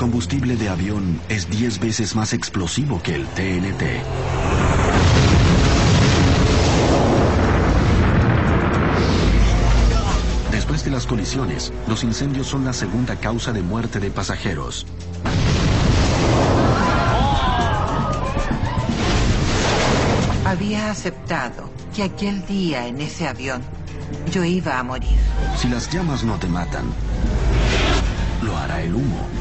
combustible de avión es 10 veces más explosivo que el TNT. Después de las colisiones, los incendios son la segunda causa de muerte de pasajeros. Había aceptado que aquel día en ese avión yo iba a morir. Si las llamas no te matan, lo hará el humo.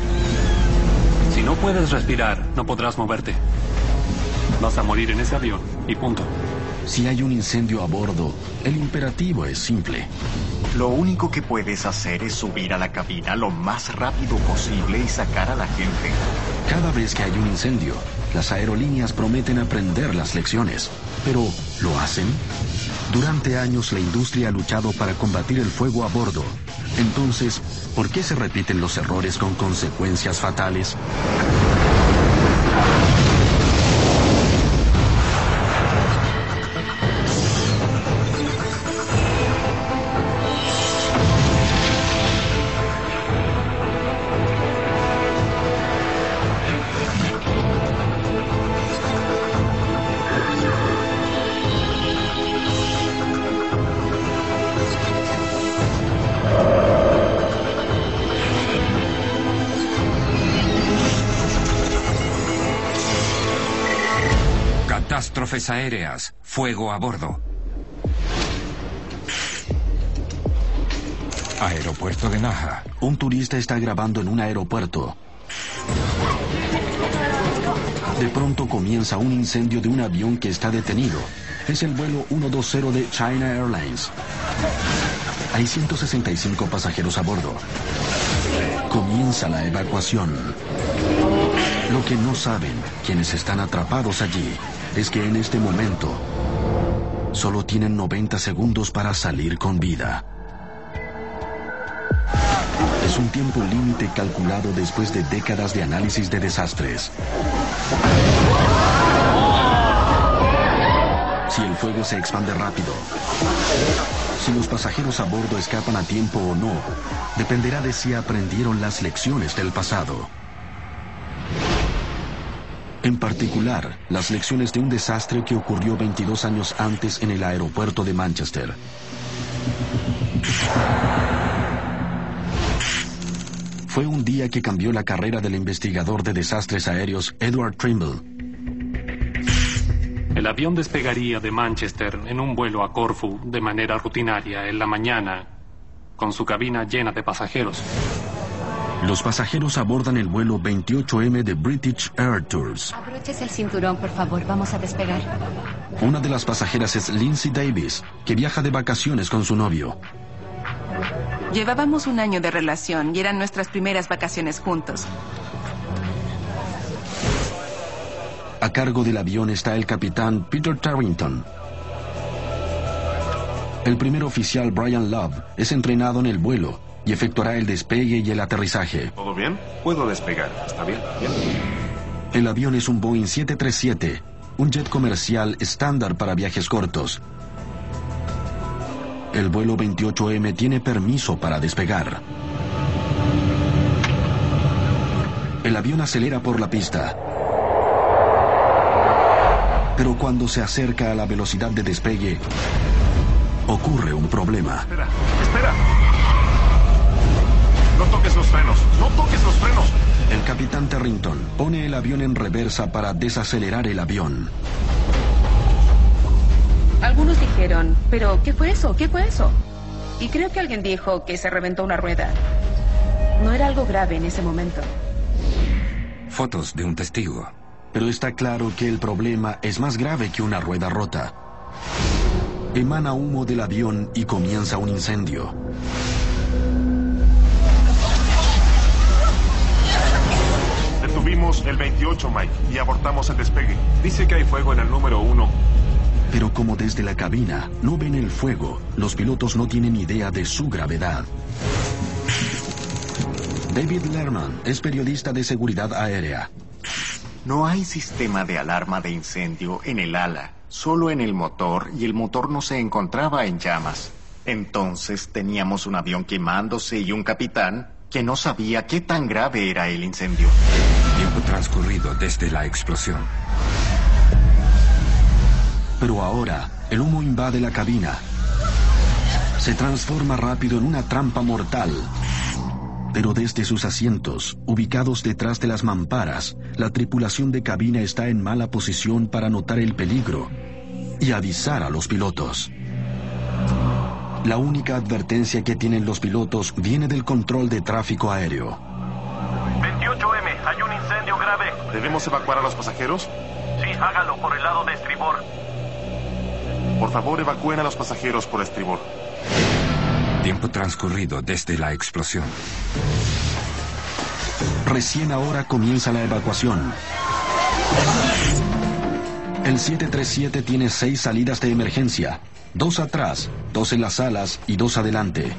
Si no puedes respirar, no podrás moverte. Vas a morir en ese avión y punto. Si hay un incendio a bordo, el imperativo es simple. Lo único que puedes hacer es subir a la cabina lo más rápido posible y sacar a la gente. Cada vez que hay un incendio, las aerolíneas prometen aprender las lecciones. Pero, ¿lo hacen? Durante años la industria ha luchado para combatir el fuego a bordo. Entonces, ¿por qué se repiten los errores con consecuencias fatales? Catástrofes aéreas. Fuego a bordo. Aeropuerto de Naha. Un turista está grabando en un aeropuerto. De pronto comienza un incendio de un avión que está detenido. Es el vuelo 120 de China Airlines. Hay 165 pasajeros a bordo. Comienza la evacuación. Lo que no saben quienes están atrapados allí es que en este momento solo tienen 90 segundos para salir con vida. Es un tiempo límite calculado después de décadas de análisis de desastres. Si el fuego se expande rápido, si los pasajeros a bordo escapan a tiempo o no, dependerá de si aprendieron las lecciones del pasado. En particular, las lecciones de un desastre que ocurrió 22 años antes en el aeropuerto de Manchester. Fue un día que cambió la carrera del investigador de desastres aéreos Edward Trimble. El avión despegaría de Manchester en un vuelo a Corfu de manera rutinaria en la mañana, con su cabina llena de pasajeros. Los pasajeros abordan el vuelo 28M de British Air Tours. Abroches el cinturón, por favor. Vamos a despegar. Una de las pasajeras es Lindsay Davis, que viaja de vacaciones con su novio. Llevábamos un año de relación y eran nuestras primeras vacaciones juntos. A cargo del avión está el capitán Peter Tarrington. El primer oficial Brian Love es entrenado en el vuelo y efectuará el despegue y el aterrizaje. ¿Todo bien? Puedo despegar. ¿Está bien? Bien. El avión es un Boeing 737, un jet comercial estándar para viajes cortos. El vuelo 28M tiene permiso para despegar. El avión acelera por la pista. Pero cuando se acerca a la velocidad de despegue, ocurre un problema. Espera, espera. No toques los frenos. No toques los frenos. El capitán Terrington pone el avión en reversa para desacelerar el avión. Algunos dijeron, pero ¿qué fue eso? ¿Qué fue eso? Y creo que alguien dijo que se reventó una rueda. No era algo grave en ese momento. Fotos de un testigo. Pero está claro que el problema es más grave que una rueda rota. Emana humo del avión y comienza un incendio. El 28, Mike, y abortamos el despegue. Dice que hay fuego en el número uno. Pero como desde la cabina no ven el fuego, los pilotos no tienen idea de su gravedad. David Lerman es periodista de seguridad aérea. No hay sistema de alarma de incendio en el ala, solo en el motor y el motor no se encontraba en llamas. Entonces teníamos un avión quemándose y un capitán que no sabía qué tan grave era el incendio. Transcurrido desde la explosión. Pero ahora, el humo invade la cabina. Se transforma rápido en una trampa mortal. Pero desde sus asientos, ubicados detrás de las mamparas, la tripulación de cabina está en mala posición para notar el peligro y avisar a los pilotos. La única advertencia que tienen los pilotos viene del control de tráfico aéreo. 28M, hay un incendio grave. ¿Debemos evacuar a los pasajeros? Sí, hágalo por el lado de estribor. Por favor, evacúen a los pasajeros por estribor. Tiempo transcurrido desde la explosión. Recién ahora comienza la evacuación. El 737 tiene seis salidas de emergencia. Dos atrás, dos en las alas y dos adelante.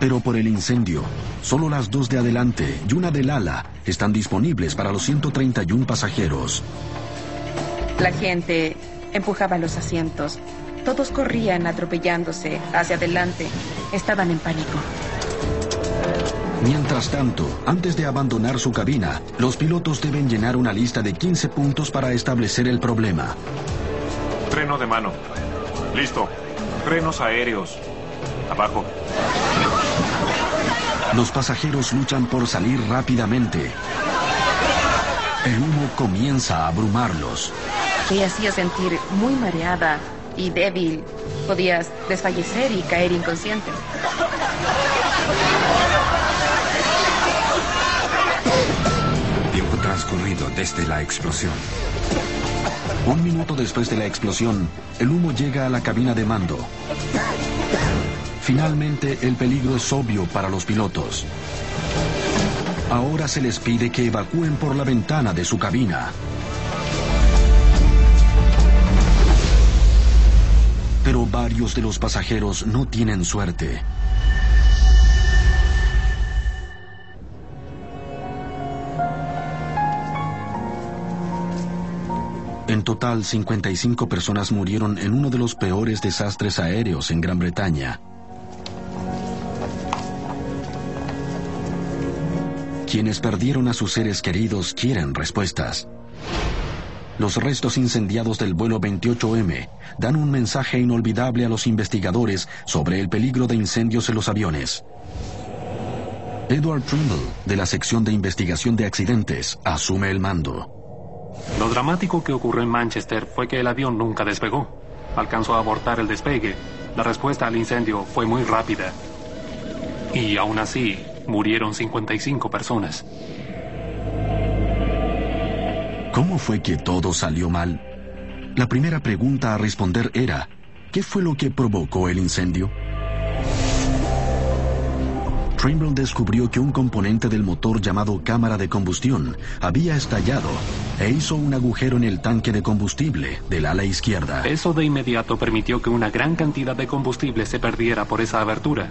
Pero por el incendio, solo las dos de adelante y una del ala están disponibles para los 131 pasajeros. La gente empujaba los asientos. Todos corrían atropellándose hacia adelante. Estaban en pánico. Mientras tanto, antes de abandonar su cabina, los pilotos deben llenar una lista de 15 puntos para establecer el problema. Freno de mano. Listo. Frenos aéreos. Abajo. Los pasajeros luchan por salir rápidamente. El humo comienza a abrumarlos. Te hacía sentir muy mareada y débil. Podías desfallecer y caer inconsciente. Tiempo transcurrido desde la explosión. Un minuto después de la explosión, el humo llega a la cabina de mando. Finalmente, el peligro es obvio para los pilotos. Ahora se les pide que evacúen por la ventana de su cabina. Pero varios de los pasajeros no tienen suerte. En total, 55 personas murieron en uno de los peores desastres aéreos en Gran Bretaña. Quienes perdieron a sus seres queridos quieren respuestas. Los restos incendiados del vuelo 28M dan un mensaje inolvidable a los investigadores sobre el peligro de incendios en los aviones. Edward Trimble, de la sección de investigación de accidentes, asume el mando. Lo dramático que ocurrió en Manchester fue que el avión nunca despegó. Alcanzó a abortar el despegue. La respuesta al incendio fue muy rápida. Y aún así, murieron 55 personas. ¿Cómo fue que todo salió mal? La primera pregunta a responder era, ¿qué fue lo que provocó el incendio? Trimble descubrió que un componente del motor llamado cámara de combustión había estallado e hizo un agujero en el tanque de combustible del ala izquierda. Eso de inmediato permitió que una gran cantidad de combustible se perdiera por esa abertura.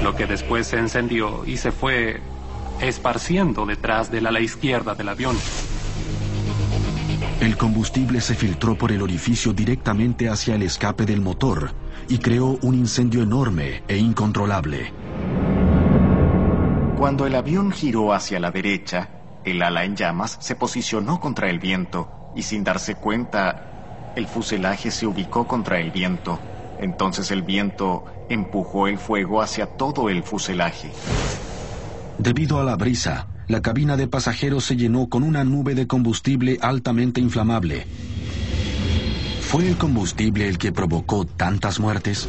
Lo que después se encendió y se fue esparciendo detrás del ala izquierda del avión. El combustible se filtró por el orificio directamente hacia el escape del motor y creó un incendio enorme e incontrolable. Cuando el avión giró hacia la derecha, el ala en llamas se posicionó contra el viento y sin darse cuenta, el fuselaje se ubicó contra el viento. Entonces el viento empujó el fuego hacia todo el fuselaje. Debido a la brisa, la cabina de pasajeros se llenó con una nube de combustible altamente inflamable. ¿Fue el combustible el que provocó tantas muertes?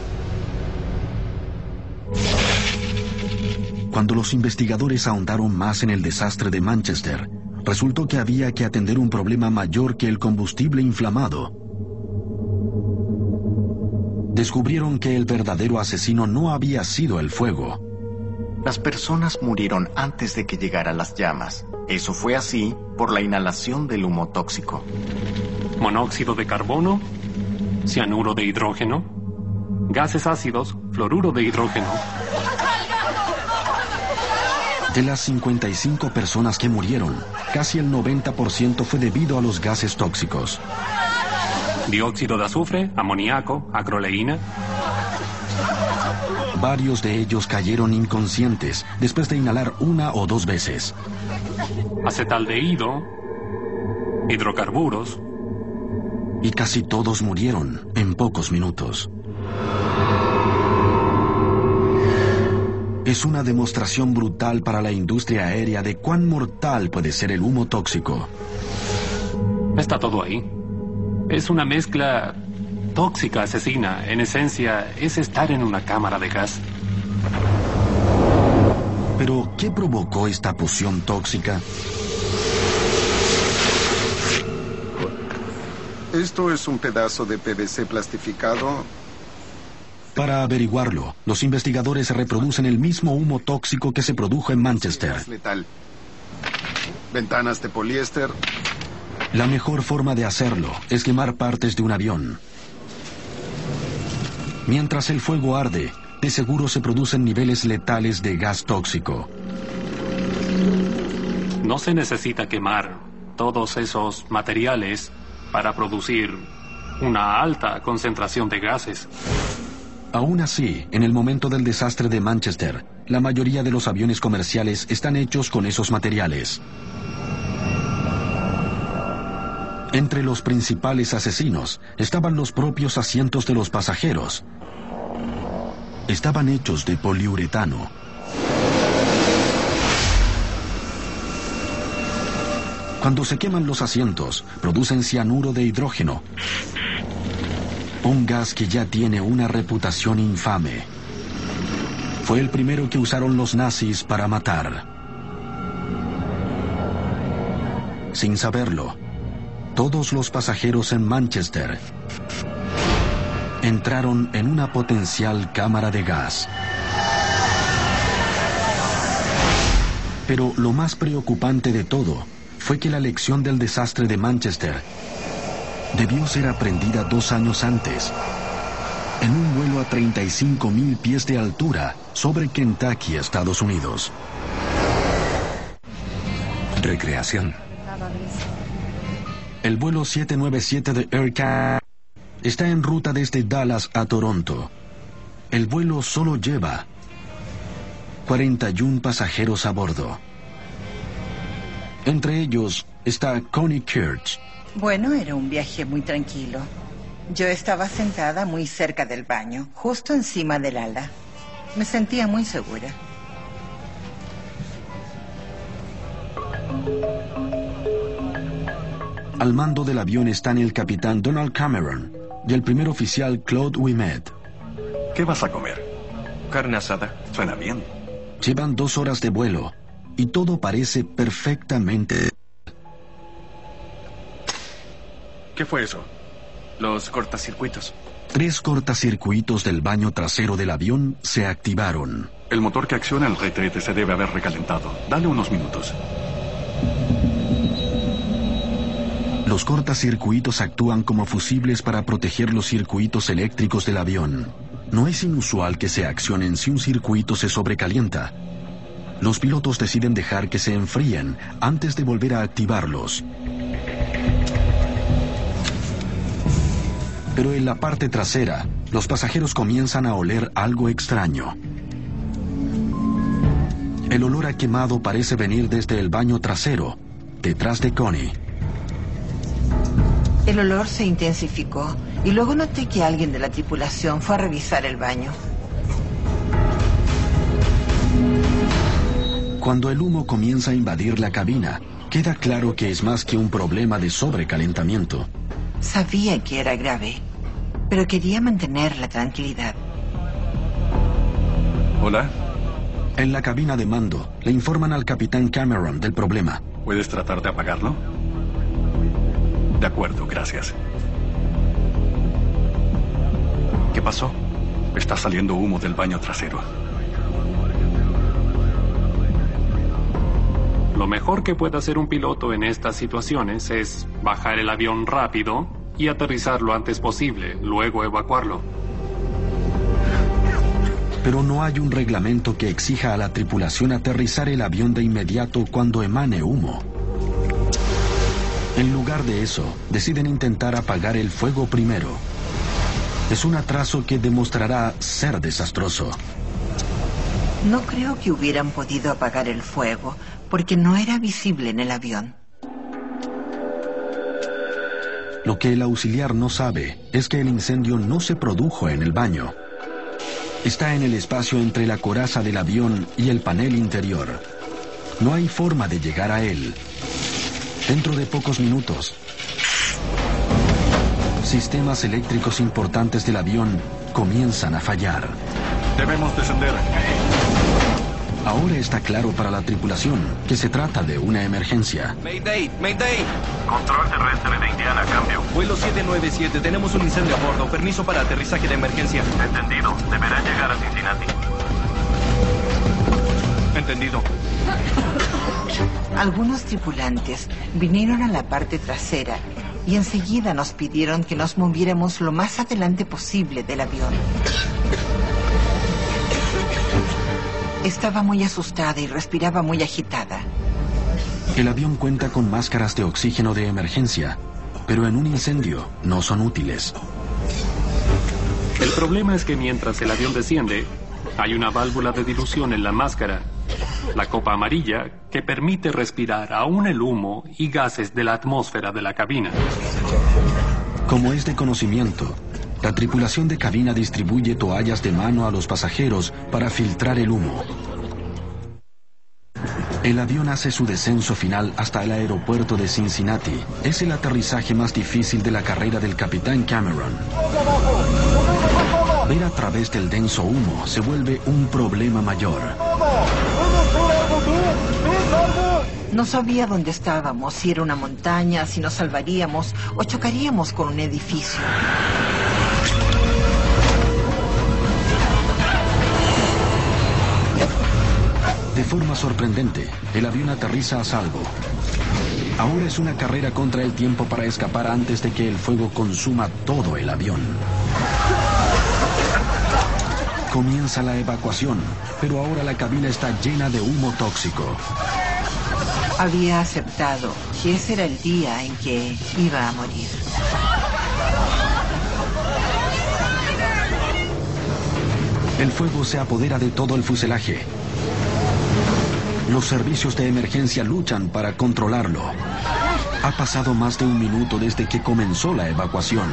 Cuando los investigadores ahondaron más en el desastre de Manchester, resultó que había que atender un problema mayor que el combustible inflamado. Descubrieron que el verdadero asesino no había sido el fuego. Las personas murieron antes de que llegaran las llamas. Eso fue así por la inhalación del humo tóxico. Monóxido de carbono, cianuro de hidrógeno, gases ácidos, fluoruro de hidrógeno. De las 55 personas que murieron, casi el 90% fue debido a los gases tóxicos. Dióxido de azufre, amoníaco, acroleína. varios de ellos cayeron inconscientes después de inhalar una o dos veces. Acetaldehído, hidrocarburos. Y casi todos murieron en pocos minutos. Es una demostración brutal para la industria aérea de cuán mortal puede ser el humo tóxico. Está todo ahí. Es una mezcla tóxica asesina. En esencia, es estar en una cámara de gas. Pero, ¿qué provocó esta poción tóxica? Esto es un pedazo de PVC plastificado. Para averiguarlo, los investigadores reproducen el mismo humo tóxico que se produjo en Manchester. Letal. Ventanas de poliéster. La mejor forma de hacerlo es quemar partes de un avión. Mientras el fuego arde, de seguro se producen niveles letales de gas tóxico. No se necesita quemar todos esos materiales para producir una alta concentración de gases. Aún así, en el momento del desastre de Manchester, la mayoría de los aviones comerciales están hechos con esos materiales. Entre los principales asesinos estaban los propios asientos de los pasajeros. Estaban hechos de poliuretano. Cuando se queman los asientos, producen cianuro de hidrógeno, un gas que ya tiene una reputación infame. Fue el primero que usaron los nazis para matar. Sin saberlo, todos los pasajeros en Manchester entraron en una potencial cámara de gas. Pero lo más preocupante de todo fue que la lección del desastre de Manchester debió ser aprendida dos años antes, en un vuelo a 35 mil pies de altura sobre Kentucky, Estados Unidos. Recreación. El vuelo 797 de Air está en ruta desde Dallas a Toronto. El vuelo solo lleva 41 pasajeros a bordo. Entre ellos está Connie Kirch. Bueno, era un viaje muy tranquilo. Yo estaba sentada muy cerca del baño, justo encima del ala. Me sentía muy segura. Al mando del avión están el capitán Donald Cameron y el primer oficial Claude Wimet. ¿Qué vas a comer? Carne asada. Suena bien. Llevan dos horas de vuelo y todo parece perfectamente... ¿Qué fue eso? Los cortacircuitos. Tres cortacircuitos del baño trasero del avión se activaron. El motor que acciona el retrete se debe haber recalentado. Dale unos minutos. Los cortacircuitos actúan como fusibles para proteger los circuitos eléctricos del avión. No es inusual que se accionen si un circuito se sobrecalienta. Los pilotos deciden dejar que se enfríen antes de volver a activarlos. Pero en la parte trasera, los pasajeros comienzan a oler algo extraño. El olor a quemado parece venir desde el baño trasero, detrás de Connie. El olor se intensificó y luego noté que alguien de la tripulación fue a revisar el baño. Cuando el humo comienza a invadir la cabina, queda claro que es más que un problema de sobrecalentamiento. Sabía que era grave, pero quería mantener la tranquilidad. Hola. En la cabina de mando, le informan al capitán Cameron del problema. ¿Puedes tratar de apagarlo? De acuerdo, gracias. ¿Qué pasó? Está saliendo humo del baño trasero. Lo mejor que puede hacer un piloto en estas situaciones es bajar el avión rápido y aterrizar lo antes posible, luego evacuarlo. Pero no hay un reglamento que exija a la tripulación aterrizar el avión de inmediato cuando emane humo. En lugar de eso, deciden intentar apagar el fuego primero. Es un atraso que demostrará ser desastroso. No creo que hubieran podido apagar el fuego porque no era visible en el avión. Lo que el auxiliar no sabe es que el incendio no se produjo en el baño. Está en el espacio entre la coraza del avión y el panel interior. No hay forma de llegar a él. Dentro de pocos minutos, sistemas eléctricos importantes del avión comienzan a fallar. Debemos descender. Ahora está claro para la tripulación que se trata de una emergencia. Mayday, Mayday. Control terrestre de Indiana, cambio. Vuelo 797, tenemos un incendio a bordo. Permiso para aterrizaje de emergencia. Entendido. Deberán llegar a Cincinnati. Entendido. Algunos tripulantes vinieron a la parte trasera y enseguida nos pidieron que nos moviéramos lo más adelante posible del avión. Estaba muy asustada y respiraba muy agitada. El avión cuenta con máscaras de oxígeno de emergencia, pero en un incendio no son útiles. El problema es que mientras el avión desciende, hay una válvula de dilución en la máscara, la copa amarilla, que permite respirar aún el humo y gases de la atmósfera de la cabina. Como es de conocimiento, la tripulación de cabina distribuye toallas de mano a los pasajeros para filtrar el humo. El avión hace su descenso final hasta el aeropuerto de Cincinnati. Es el aterrizaje más difícil de la carrera del capitán Cameron. Ver a través del denso humo se vuelve un problema mayor. No sabía dónde estábamos, si era una montaña, si nos salvaríamos o chocaríamos con un edificio. De forma sorprendente, el avión aterriza a salvo. Ahora es una carrera contra el tiempo para escapar antes de que el fuego consuma todo el avión. Comienza la evacuación, pero ahora la cabina está llena de humo tóxico. Había aceptado que ese era el día en que iba a morir. El fuego se apodera de todo el fuselaje. Los servicios de emergencia luchan para controlarlo. Ha pasado más de un minuto desde que comenzó la evacuación.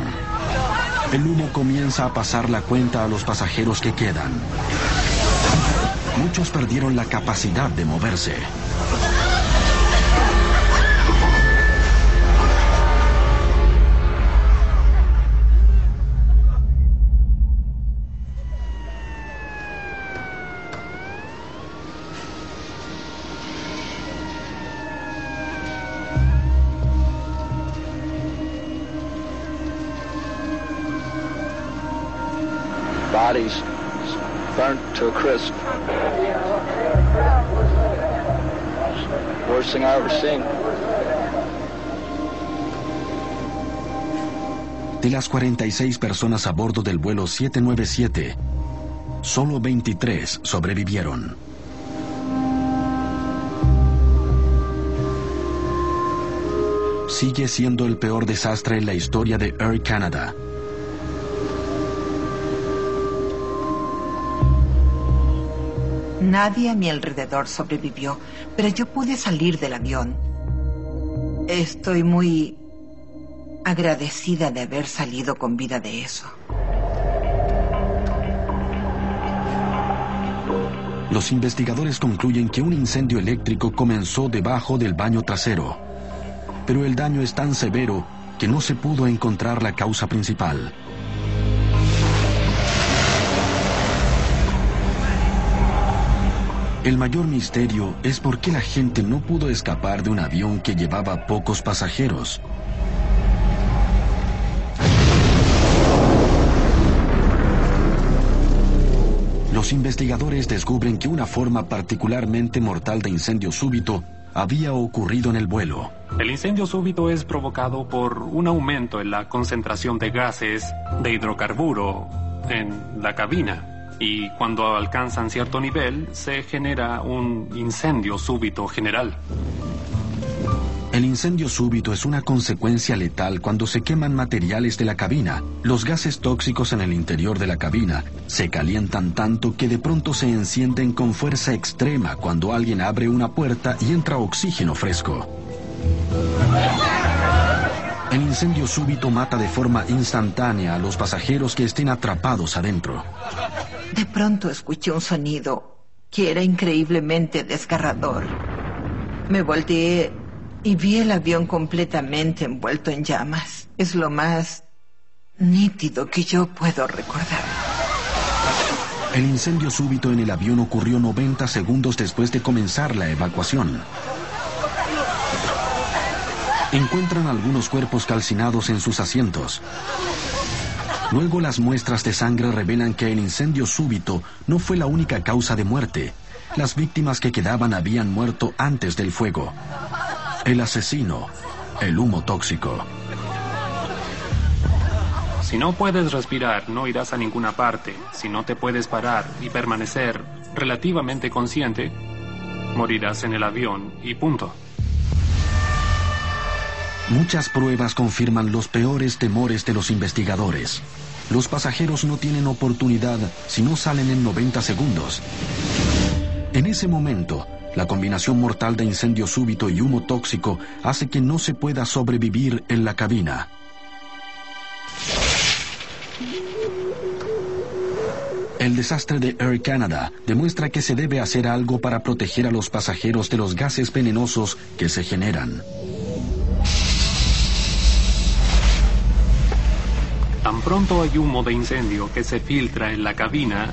El humo comienza a pasar la cuenta a los pasajeros que quedan. Muchos perdieron la capacidad de moverse. De las 46 personas a bordo del vuelo 797, solo 23 sobrevivieron. Sigue siendo el peor desastre en la historia de Air Canada. Nadie a mi alrededor sobrevivió, pero yo pude salir del avión. Estoy muy agradecida de haber salido con vida de eso. Los investigadores concluyen que un incendio eléctrico comenzó debajo del baño trasero, pero el daño es tan severo que no se pudo encontrar la causa principal. El mayor misterio es por qué la gente no pudo escapar de un avión que llevaba pocos pasajeros. Los investigadores descubren que una forma particularmente mortal de incendio súbito había ocurrido en el vuelo. El incendio súbito es provocado por un aumento en la concentración de gases de hidrocarburo en la cabina y cuando alcanzan cierto nivel se genera un incendio súbito general. En El incendio súbito es una consecuencia letal cuando se queman materiales de la cabina. Los gases tóxicos en el interior de la cabina se calientan tanto que de pronto se encienden con fuerza extrema cuando alguien abre una puerta y entra oxígeno fresco. El incendio súbito mata de forma instantánea a los pasajeros que estén atrapados adentro. De pronto escuché un sonido que era increíblemente desgarrador. Me volteé y vi el avión completamente envuelto en llamas. Es lo más nítido que yo puedo recordar. El incendio súbito en el avión ocurrió 90 segundos después de comenzar la evacuación. Encuentran algunos cuerpos calcinados en sus asientos. Luego las muestras de sangre revelan que el incendio súbito no fue la única causa de muerte. Las víctimas que quedaban habían muerto antes del fuego. El asesino, el humo tóxico. Si no puedes respirar, no irás a ninguna parte. Si no te puedes parar y permanecer relativamente consciente, morirás en el avión y punto. Muchas pruebas confirman los peores temores de los investigadores. Los pasajeros no tienen oportunidad si no salen en 90 segundos. En ese momento, la combinación mortal de incendio súbito y humo tóxico hace que no se pueda sobrevivir en la cabina. El desastre de Air Canada demuestra que se debe hacer algo para proteger a los pasajeros de los gases venenosos que se generan. Tan pronto hay humo de incendio que se filtra en la cabina,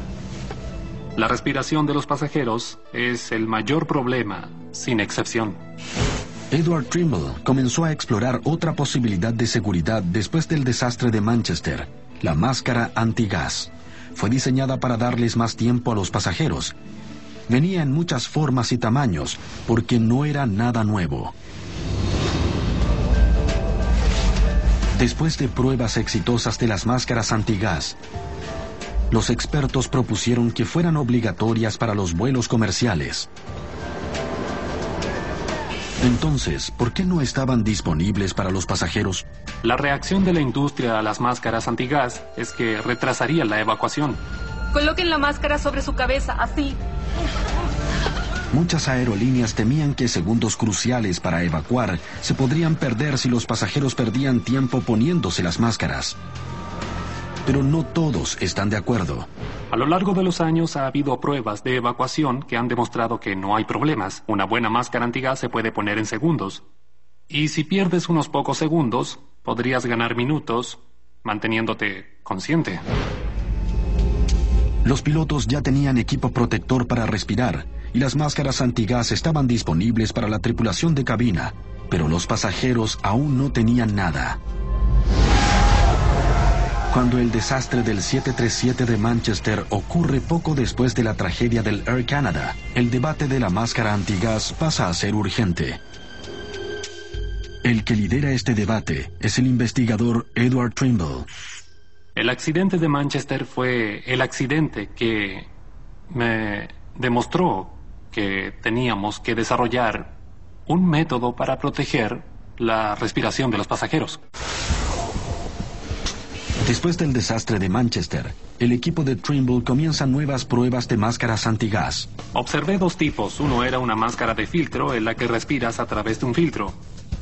la respiración de los pasajeros es el mayor problema, sin excepción. Edward Trimble comenzó a explorar otra posibilidad de seguridad después del desastre de Manchester, la máscara antigas fue diseñada para darles más tiempo a los pasajeros. Venía en muchas formas y tamaños, porque no era nada nuevo. Después de pruebas exitosas de las máscaras antigas, los expertos propusieron que fueran obligatorias para los vuelos comerciales. Entonces, ¿por qué no estaban disponibles para los pasajeros? La reacción de la industria a las máscaras antigas es que retrasaría la evacuación. Coloquen la máscara sobre su cabeza, así. Muchas aerolíneas temían que segundos cruciales para evacuar se podrían perder si los pasajeros perdían tiempo poniéndose las máscaras. Pero no todos están de acuerdo. A lo largo de los años ha habido pruebas de evacuación que han demostrado que no hay problemas. Una buena máscara antigas se puede poner en segundos. Y si pierdes unos pocos segundos, podrías ganar minutos manteniéndote consciente. Los pilotos ya tenían equipo protector para respirar y las máscaras antigas estaban disponibles para la tripulación de cabina, pero los pasajeros aún no tenían nada. Cuando el desastre del 737 de Manchester ocurre poco después de la tragedia del Air Canada, el debate de la máscara antigas pasa a ser urgente. El que lidera este debate es el investigador Edward Trimble. El accidente de Manchester fue el accidente que me demostró que teníamos que desarrollar un método para proteger la respiración de los pasajeros. Después del desastre de Manchester, el equipo de Trimble comienza nuevas pruebas de máscaras antigas. Observé dos tipos. Uno era una máscara de filtro en la que respiras a través de un filtro.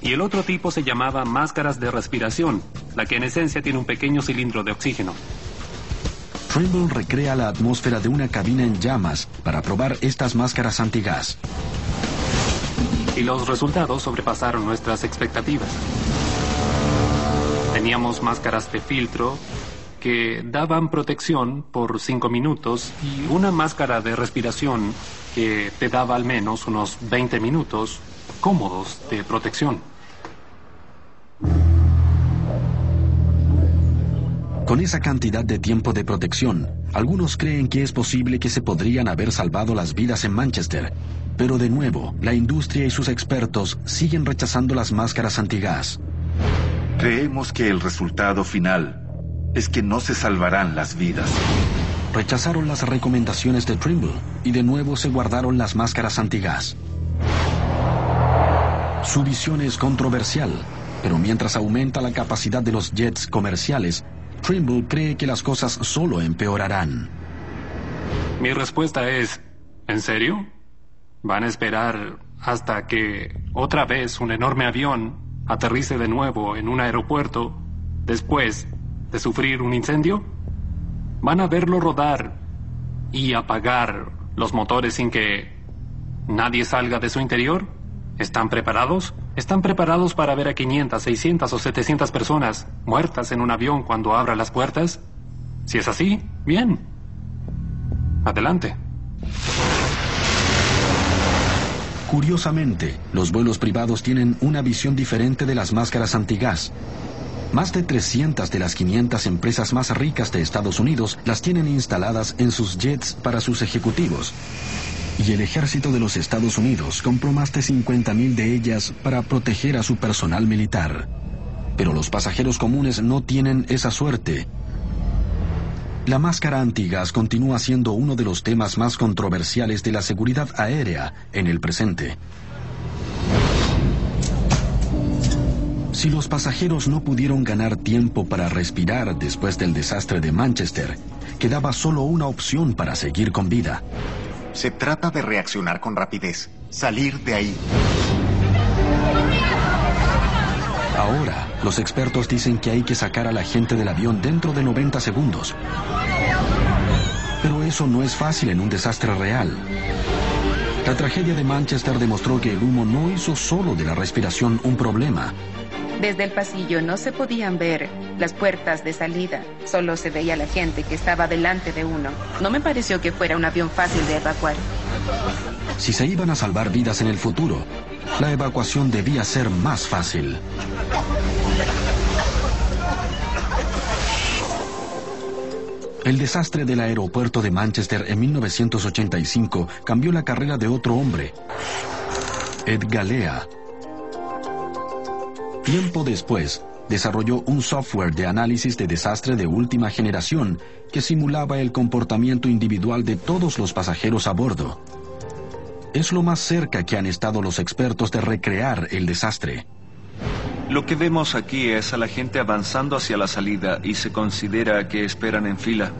Y el otro tipo se llamaba máscaras de respiración, la que en esencia tiene un pequeño cilindro de oxígeno. Trimble recrea la atmósfera de una cabina en llamas para probar estas máscaras antigas. Y los resultados sobrepasaron nuestras expectativas. Teníamos máscaras de filtro que daban protección por cinco minutos y una máscara de respiración que te daba al menos unos 20 minutos cómodos de protección. Con esa cantidad de tiempo de protección, algunos creen que es posible que se podrían haber salvado las vidas en Manchester, pero de nuevo, la industria y sus expertos siguen rechazando las máscaras antigas. Creemos que el resultado final es que no se salvarán las vidas. Rechazaron las recomendaciones de Trimble y de nuevo se guardaron las máscaras antigas. Su visión es controversial, pero mientras aumenta la capacidad de los jets comerciales, Trimble cree que las cosas solo empeorarán. Mi respuesta es, ¿en serio? ¿Van a esperar hasta que otra vez un enorme avión aterrice de nuevo en un aeropuerto después de sufrir un incendio? ¿Van a verlo rodar y apagar los motores sin que nadie salga de su interior? ¿Están preparados? ¿Están preparados para ver a 500, 600 o 700 personas muertas en un avión cuando abra las puertas? Si es así, bien. Adelante. Curiosamente, los vuelos privados tienen una visión diferente de las máscaras antigas. Más de 300 de las 500 empresas más ricas de Estados Unidos las tienen instaladas en sus jets para sus ejecutivos. Y el ejército de los Estados Unidos compró más de 50.000 de ellas para proteger a su personal militar. Pero los pasajeros comunes no tienen esa suerte. La máscara antigas continúa siendo uno de los temas más controversiales de la seguridad aérea en el presente. Si los pasajeros no pudieron ganar tiempo para respirar después del desastre de Manchester, quedaba solo una opción para seguir con vida. Se trata de reaccionar con rapidez, salir de ahí. Ahora, los expertos dicen que hay que sacar a la gente del avión dentro de 90 segundos. Pero eso no es fácil en un desastre real. La tragedia de Manchester demostró que el humo no hizo solo de la respiración un problema. Desde el pasillo no se podían ver las puertas de salida, solo se veía la gente que estaba delante de uno. No me pareció que fuera un avión fácil de evacuar. Si se iban a salvar vidas en el futuro, la evacuación debía ser más fácil. El desastre del aeropuerto de Manchester en 1985 cambió la carrera de otro hombre, Ed Galea, Tiempo después, desarrolló un software de análisis de desastre de última generación que simulaba el comportamiento individual de todos los pasajeros a bordo. Es lo más cerca que han estado los expertos de recrear el desastre. Lo que vemos aquí es a la gente avanzando hacia la salida y se considera que esperan en fila.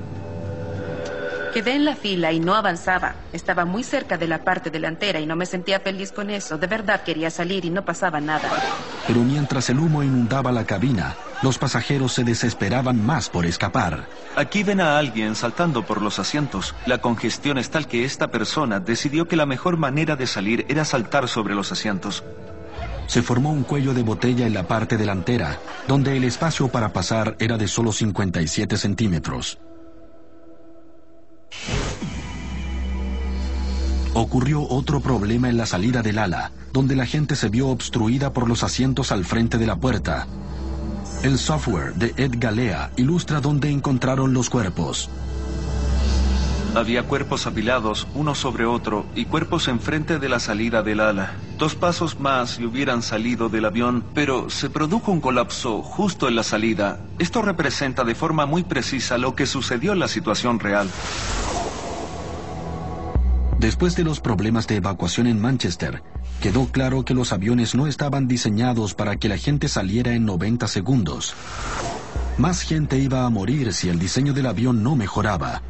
Quedé en la fila y no avanzaba. Estaba muy cerca de la parte delantera y no me sentía feliz con eso. De verdad quería salir y no pasaba nada. Pero mientras el humo inundaba la cabina, los pasajeros se desesperaban más por escapar. Aquí ven a alguien saltando por los asientos. La congestión es tal que esta persona decidió que la mejor manera de salir era saltar sobre los asientos. Se formó un cuello de botella en la parte delantera, donde el espacio para pasar era de solo 57 centímetros. Ocurrió otro problema en la salida del ala, donde la gente se vio obstruida por los asientos al frente de la puerta. El software de Ed Galea ilustra dónde encontraron los cuerpos. Había cuerpos apilados uno sobre otro y cuerpos enfrente de la salida del ala. Dos pasos más y hubieran salido del avión, pero se produjo un colapso justo en la salida. Esto representa de forma muy precisa lo que sucedió en la situación real. Después de los problemas de evacuación en Manchester, quedó claro que los aviones no estaban diseñados para que la gente saliera en 90 segundos. Más gente iba a morir si el diseño del avión no mejoraba.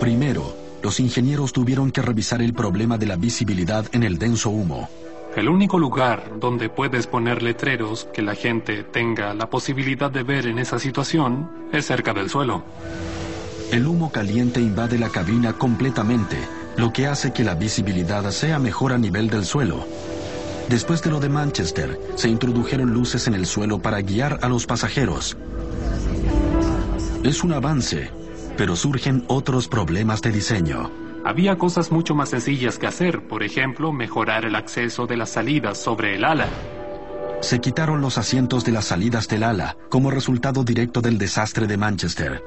Primero, los ingenieros tuvieron que revisar el problema de la visibilidad en el denso humo. El único lugar donde puedes poner letreros que la gente tenga la posibilidad de ver en esa situación es cerca del suelo. El humo caliente invade la cabina completamente, lo que hace que la visibilidad sea mejor a nivel del suelo. Después de lo de Manchester, se introdujeron luces en el suelo para guiar a los pasajeros. Es un avance, pero surgen otros problemas de diseño. Había cosas mucho más sencillas que hacer, por ejemplo, mejorar el acceso de las salidas sobre el ala. Se quitaron los asientos de las salidas del ala como resultado directo del desastre de Manchester.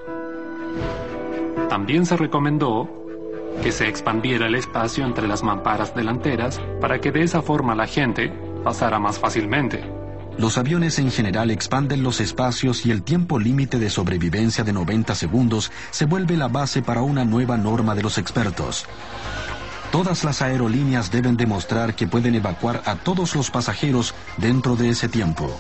También se recomendó que se expandiera el espacio entre las mamparas delanteras para que de esa forma la gente pasara más fácilmente. Los aviones en general expanden los espacios y el tiempo límite de sobrevivencia de 90 segundos se vuelve la base para una nueva norma de los expertos. Todas las aerolíneas deben demostrar que pueden evacuar a todos los pasajeros dentro de ese tiempo.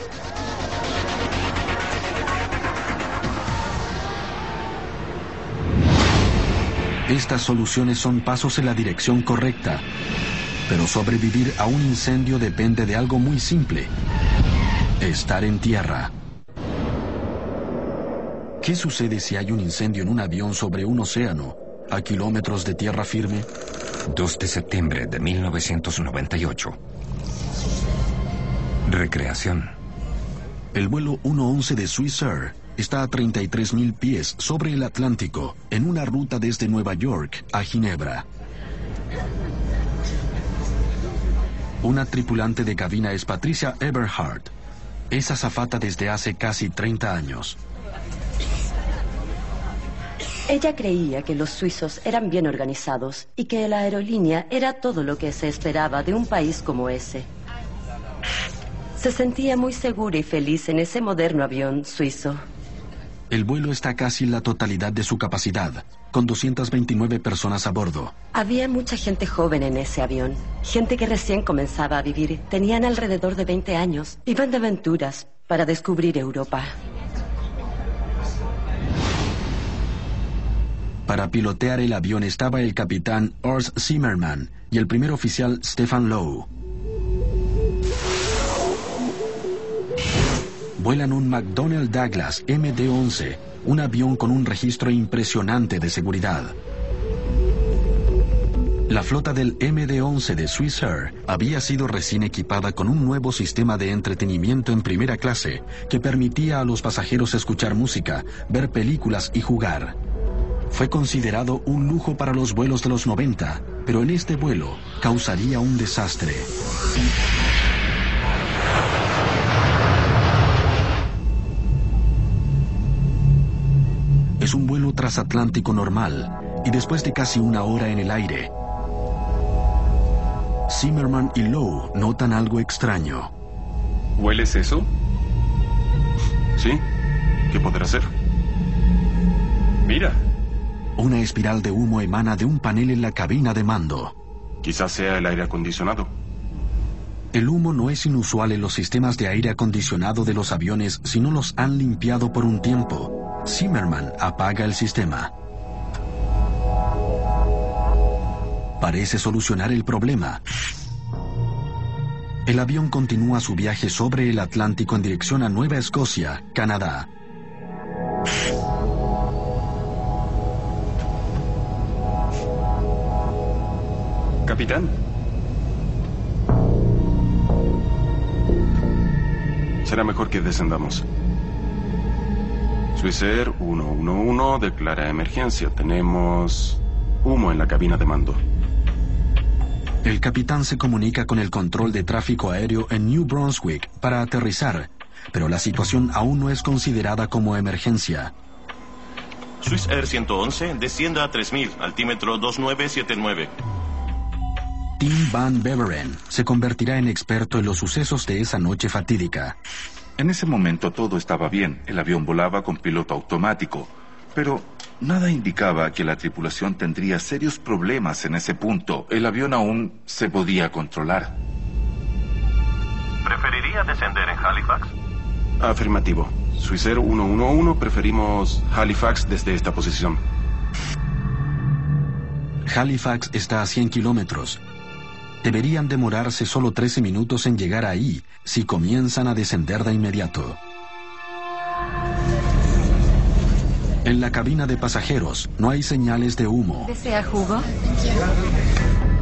Estas soluciones son pasos en la dirección correcta, pero sobrevivir a un incendio depende de algo muy simple, estar en tierra. ¿Qué sucede si hay un incendio en un avión sobre un océano, a kilómetros de tierra firme? 2 de septiembre de 1998. Recreación. El vuelo 111 de Swiss Air está a 33.000 pies sobre el Atlántico, en una ruta desde Nueva York a Ginebra. Una tripulante de cabina es Patricia Eberhardt. Es azafata desde hace casi 30 años. Ella creía que los suizos eran bien organizados y que la aerolínea era todo lo que se esperaba de un país como ese. Se sentía muy segura y feliz en ese moderno avión suizo. El vuelo está casi en la totalidad de su capacidad, con 229 personas a bordo. Había mucha gente joven en ese avión, gente que recién comenzaba a vivir. Tenían alrededor de 20 años. Iban de aventuras para descubrir Europa. Para pilotear el avión estaba el capitán Urs Zimmermann y el primer oficial Stefan Lowe. Vuelan un McDonnell Douglas MD-11, un avión con un registro impresionante de seguridad. La flota del MD-11 de Swiss Air había sido recién equipada con un nuevo sistema de entretenimiento en primera clase que permitía a los pasajeros escuchar música, ver películas y jugar. Fue considerado un lujo para los vuelos de los 90, pero en este vuelo causaría un desastre. Es un vuelo transatlántico normal y después de casi una hora en el aire, Zimmerman y Lowe notan algo extraño. ¿Hueles eso? Sí. ¿Qué podrá ser? Mira, una espiral de humo emana de un panel en la cabina de mando. Quizás sea el aire acondicionado. El humo no es inusual en los sistemas de aire acondicionado de los aviones si no los han limpiado por un tiempo. Zimmerman apaga el sistema. Parece solucionar el problema. El avión continúa su viaje sobre el Atlántico en dirección a Nueva Escocia, Canadá. Capitán. Será mejor que descendamos. Swissair 111 declara emergencia. Tenemos humo en la cabina de mando. El capitán se comunica con el control de tráfico aéreo en New Brunswick para aterrizar, pero la situación aún no es considerada como emergencia. Swiss Air 111 descienda a 3000, altímetro 2979. Tim Van Beveren se convertirá en experto en los sucesos de esa noche fatídica. En ese momento todo estaba bien. El avión volaba con piloto automático. Pero nada indicaba que la tripulación tendría serios problemas en ese punto. El avión aún se podía controlar. ¿Preferiría descender en Halifax? Afirmativo. Swissair 111 preferimos Halifax desde esta posición. Halifax está a 100 kilómetros deberían demorarse solo 13 minutos en llegar ahí si comienzan a descender de inmediato. En la cabina de pasajeros no hay señales de humo. ¿Desea jugo?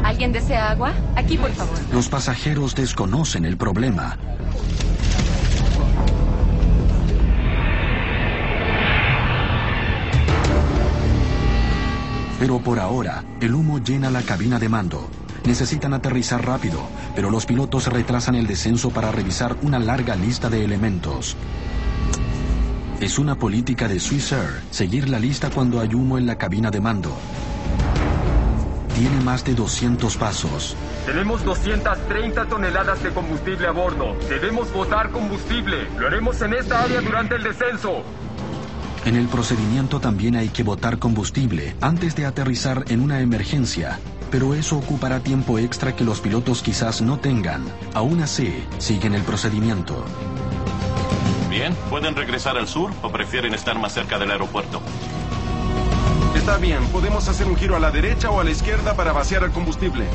¿Alguien desea agua? Aquí, por favor. Los pasajeros desconocen el problema. Pero por ahora, el humo llena la cabina de mando Necesitan aterrizar rápido, pero los pilotos retrasan el descenso para revisar una larga lista de elementos. Es una política de Swiss Air seguir la lista cuando hay humo en la cabina de mando. Tiene más de 200 pasos. Tenemos 230 toneladas de combustible a bordo. Debemos botar combustible. Lo haremos en esta área durante el descenso. En el procedimiento también hay que botar combustible antes de aterrizar en una emergencia, pero eso ocupará tiempo extra que los pilotos quizás no tengan. Aún así, siguen el procedimiento. Bien, ¿pueden regresar al sur o prefieren estar más cerca del aeropuerto? Está bien, podemos hacer un giro a la derecha o a la izquierda para vaciar el combustible.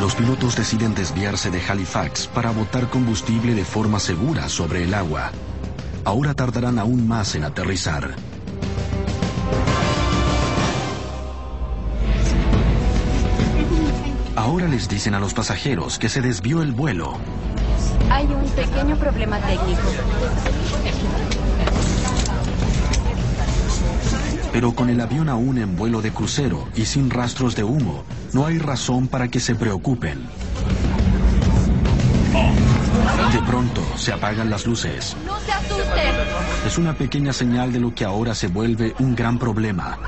Los pilotos deciden desviarse de Halifax para botar combustible de forma segura sobre el agua. Ahora tardarán aún más en aterrizar. Ahora les dicen a los pasajeros que se desvió el vuelo. Hay un pequeño problema técnico. Pero con el avión aún en vuelo de crucero y sin rastros de humo, no hay razón para que se preocupen. De pronto se apagan las luces. ¡No se asusten! Es una pequeña señal de lo que ahora se vuelve un gran problema.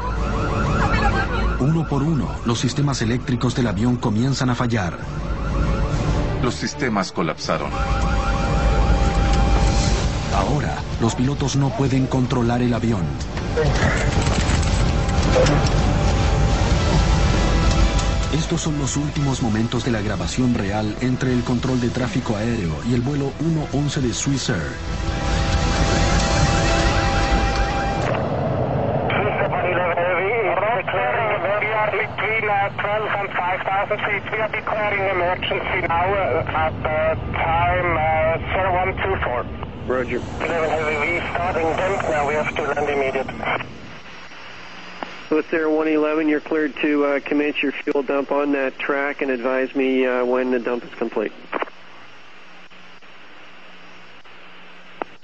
Uno por uno, los sistemas eléctricos del avión comienzan a fallar. Los sistemas colapsaron. Ahora, los pilotos no pueden controlar el avión. Estos son los últimos momentos de la grabación real entre el control de tráfico aéreo y el vuelo 111 de Swiss Air. between uh, 12 and 5,000 feet. We are declaring emergency now uh, at uh, time uh, 0124. Roger. 11 Heavy, we starting dump now. We have to land immediate. Swiss Air 111, you're cleared to uh, commence your fuel dump on that track and advise me uh, when the dump is complete.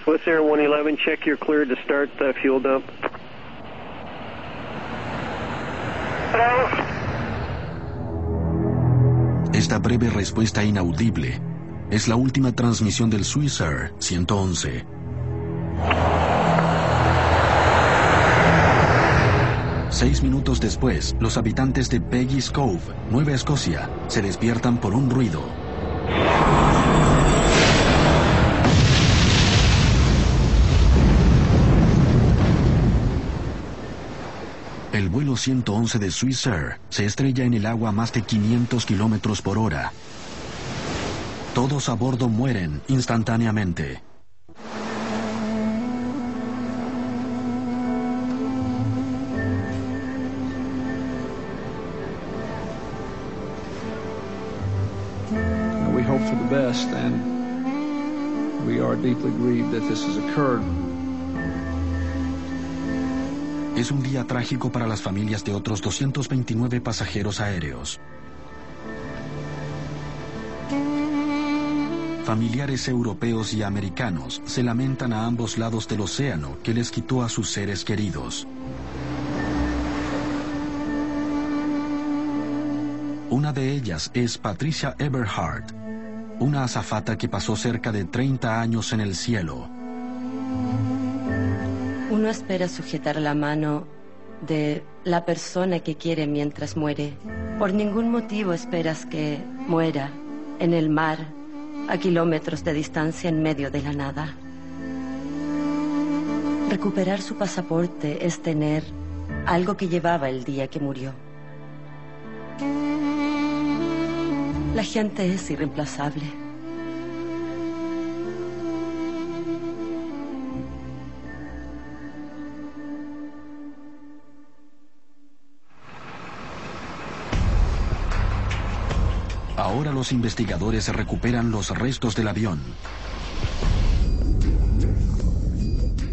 Swiss Air 111, check you're cleared to start the fuel dump. Esta breve respuesta inaudible es la última transmisión del Swiss Air 111. Seis minutos después, los habitantes de Peggy's Cove, Nueva Escocia, se despiertan por un ruido. Vuelo 111 de Swiss Air se estrella en el agua a más de 500 kilómetros por hora. Todos a bordo mueren instantáneamente. We hope for the best, and we are deeply grieved that this has occurred. Es un día trágico para las familias de otros 229 pasajeros aéreos. Familiares europeos y americanos se lamentan a ambos lados del océano que les quitó a sus seres queridos. Una de ellas es Patricia Eberhardt, una azafata que pasó cerca de 30 años en el cielo. Uno espera sujetar la mano de la persona que quiere mientras muere. Por ningún motivo esperas que muera en el mar, a kilómetros de distancia en medio de la nada. Recuperar su pasaporte es tener algo que llevaba el día que murió. La gente es irreemplazable. Los investigadores recuperan los restos del avión.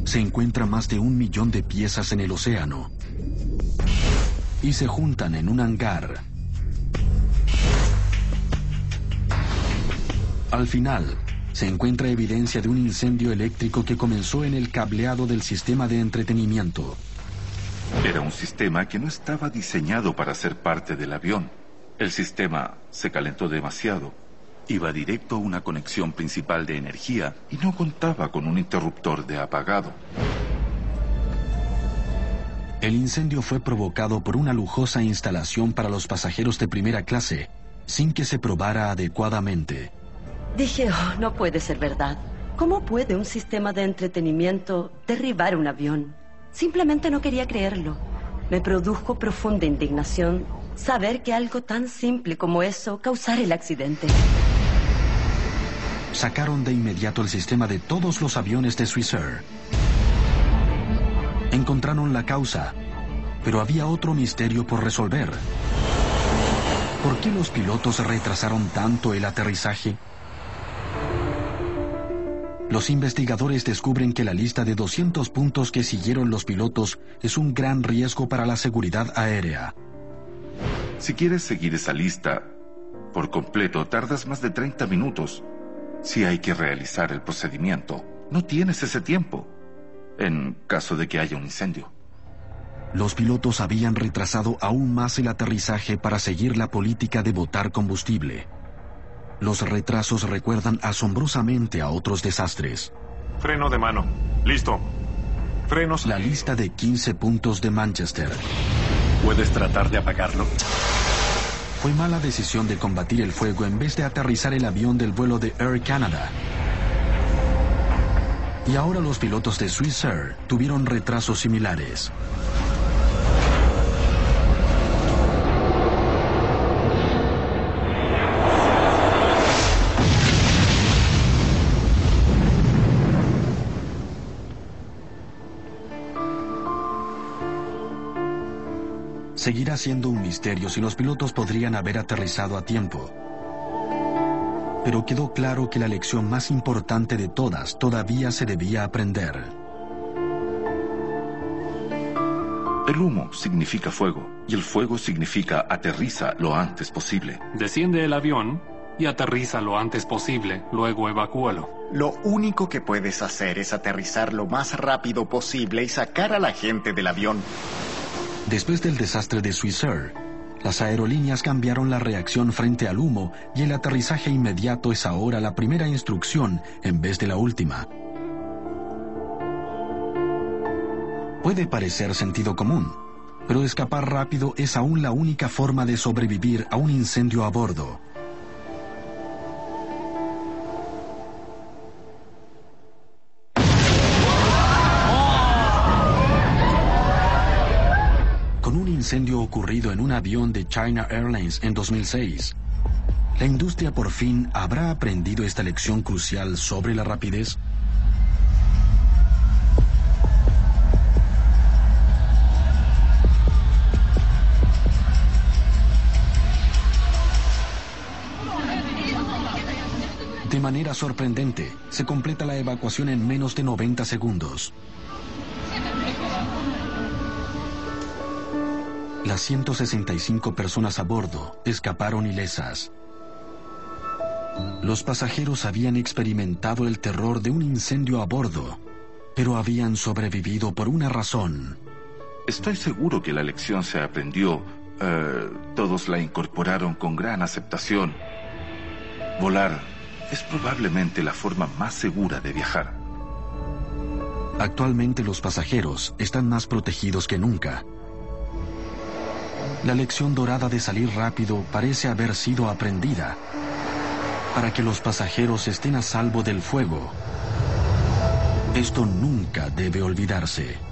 Se encuentra más de un millón de piezas en el océano. Y se juntan en un hangar. Al final, se encuentra evidencia de un incendio eléctrico que comenzó en el cableado del sistema de entretenimiento. Era un sistema que no estaba diseñado para ser parte del avión. El sistema se calentó demasiado. Iba directo a una conexión principal de energía y no contaba con un interruptor de apagado. El incendio fue provocado por una lujosa instalación para los pasajeros de primera clase, sin que se probara adecuadamente. Dije, oh, no puede ser verdad. ¿Cómo puede un sistema de entretenimiento derribar un avión? Simplemente no quería creerlo. Me produjo profunda indignación saber que algo tan simple como eso causara el accidente. Sacaron de inmediato el sistema de todos los aviones de Swissair. Encontraron la causa, pero había otro misterio por resolver. ¿Por qué los pilotos retrasaron tanto el aterrizaje? Los investigadores descubren que la lista de 200 puntos que siguieron los pilotos es un gran riesgo para la seguridad aérea. Si quieres seguir esa lista por completo, tardas más de 30 minutos. Si hay que realizar el procedimiento, no tienes ese tiempo, en caso de que haya un incendio. Los pilotos habían retrasado aún más el aterrizaje para seguir la política de botar combustible. Los retrasos recuerdan asombrosamente a otros desastres. Freno de mano. Listo. Frenos. La lista de 15 puntos de Manchester. ¿Puedes tratar de apagarlo? Fue mala decisión de combatir el fuego en vez de aterrizar el avión del vuelo de Air Canada. Y ahora los pilotos de Swiss Air tuvieron retrasos similares. Seguirá siendo un misterio si los pilotos podrían haber aterrizado a tiempo. Pero quedó claro que la lección más importante de todas todavía se debía aprender. El humo significa fuego y el fuego significa aterriza lo antes posible. Desciende el avión y aterriza lo antes posible, luego evacúalo. Lo único que puedes hacer es aterrizar lo más rápido posible y sacar a la gente del avión. Después del desastre de Swissair, las aerolíneas cambiaron la reacción frente al humo y el aterrizaje inmediato es ahora la primera instrucción en vez de la última. Puede parecer sentido común, pero escapar rápido es aún la única forma de sobrevivir a un incendio a bordo. Incendio ocurrido en un avión de China Airlines en 2006, ¿la industria por fin habrá aprendido esta lección crucial sobre la rapidez? De manera sorprendente, se completa la evacuación en menos de 90 segundos. Las 165 personas a bordo escaparon ilesas. Los pasajeros habían experimentado el terror de un incendio a bordo, pero habían sobrevivido por una razón. Estoy seguro que la lección se aprendió. Eh, todos la incorporaron con gran aceptación. Volar es probablemente la forma más segura de viajar. Actualmente los pasajeros están más protegidos que nunca. La lección dorada de salir rápido parece haber sido aprendida. Para que los pasajeros estén a salvo del fuego, esto nunca debe olvidarse.